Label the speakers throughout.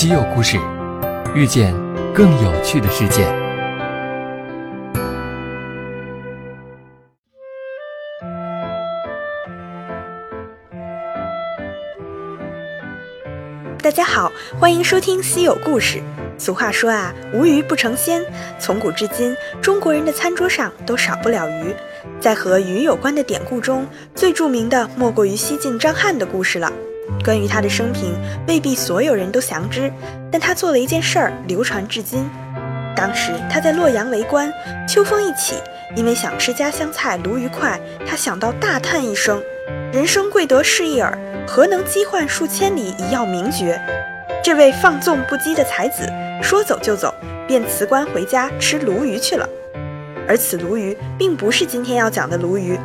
Speaker 1: 稀有故事，遇见更有趣的世界。
Speaker 2: 大家好，欢迎收听稀有故事。俗话说啊，无鱼不成仙。从古至今，中国人的餐桌上都少不了鱼。在和鱼有关的典故中，最著名的莫过于西晋张翰的故事了。关于他的生平，未必所有人都详知，但他做了一件事儿，流传至今。当时他在洛阳为官，秋风一起，因为想吃家乡菜鲈鱼块，他想到大叹一声：“人生贵得是一耳，何能饥患数千里以要名爵？”这位放纵不羁的才子说走就走，便辞官回家吃鲈鱼去了。而此鲈鱼并不是今天要讲的鲈鱼，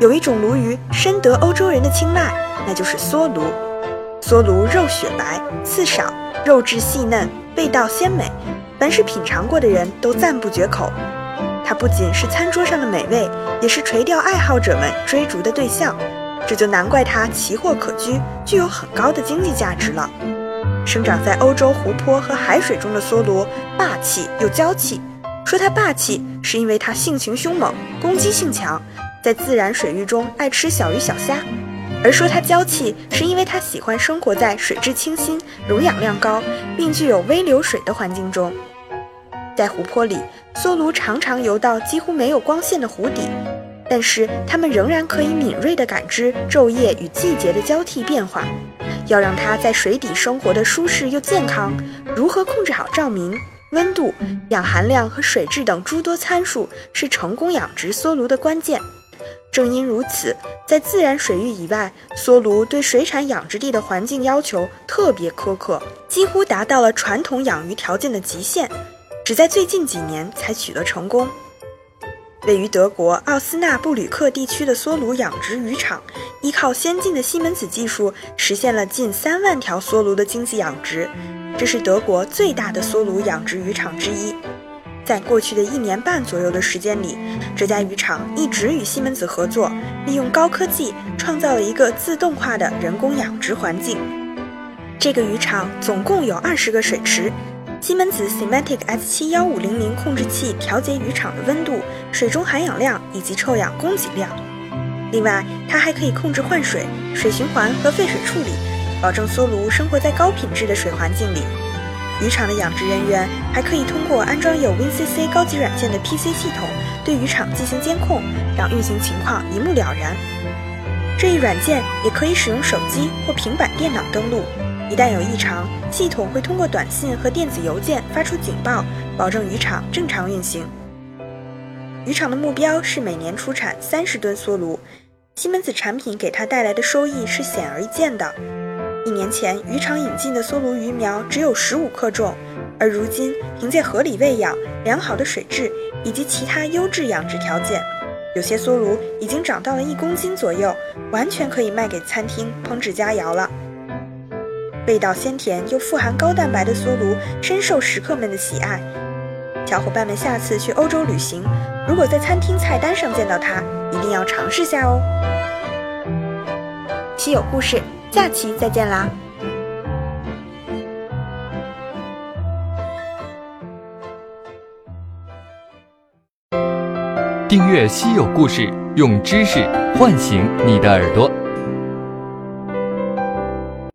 Speaker 2: 有一种鲈鱼深得欧洲人的青睐，那就是梭鲈。梭鲈肉雪白，刺少，肉质细嫩，味道鲜美，凡是品尝过的人都赞不绝口。它不仅是餐桌上的美味，也是垂钓爱好者们追逐的对象。这就难怪它奇货可居，具有很高的经济价值了。生长在欧洲湖泊和海水中的梭鲈，霸气又娇气。说它霸气，是因为它性情凶猛，攻击性强，在自然水域中爱吃小鱼小虾；而说它娇气，是因为它喜欢生活在水质清新、溶氧量高，并具有微流水的环境中。在湖泊里，梭鲈常常游到几乎没有光线的湖底，但是它们仍然可以敏锐地感知昼夜与季节的交替变化。要让它在水底生活的舒适又健康，如何控制好照明？温度、氧含量和水质等诸多参数是成功养殖梭鲈的关键。正因如此，在自然水域以外，梭鲈对水产养殖地的环境要求特别苛刻，几乎达到了传统养鱼条件的极限，只在最近几年才取得成功。位于德国奥斯纳布吕克地区的梭鲈养殖渔场，依靠先进的西门子技术，实现了近三万条梭鲈的经济养殖。这是德国最大的梭鲈养殖渔场之一。在过去的一年半左右的时间里，这家渔场一直与西门子合作，利用高科技创造了一个自动化的人工养殖环境。这个渔场总共有二十个水池。西门子 Semantic S71500 控制器调节渔场的温度、水中含氧量以及臭氧供给量。另外，它还可以控制换水、水循环和废水处理，保证梭鲈生活在高品质的水环境里。渔场的养殖人员还可以通过安装有 WinCC 高级软件的 PC 系统，对渔场进行监控，让运行情况一目了然。这一软件也可以使用手机或平板电脑登录。一旦有异常，系统会通过短信和电子邮件发出警报，保证渔场正常运行。渔场的目标是每年出产三十吨梭鲈，西门子产品给它带来的收益是显而易见的。一年前，渔场引进的梭鲈鱼苗只有十五克重，而如今凭借合理喂养、良好的水质以及其他优质养殖条件，有些梭鲈已经长到了一公斤左右，完全可以卖给餐厅烹制佳肴了。味道鲜甜又富含高蛋白的梭鲈深受食客们的喜爱。小伙伴们下次去欧洲旅行，如果在餐厅菜单上见到它，一定要尝试下哦。稀有故事，下期再见啦！
Speaker 1: 订阅稀有故事，用知识唤醒你的耳朵。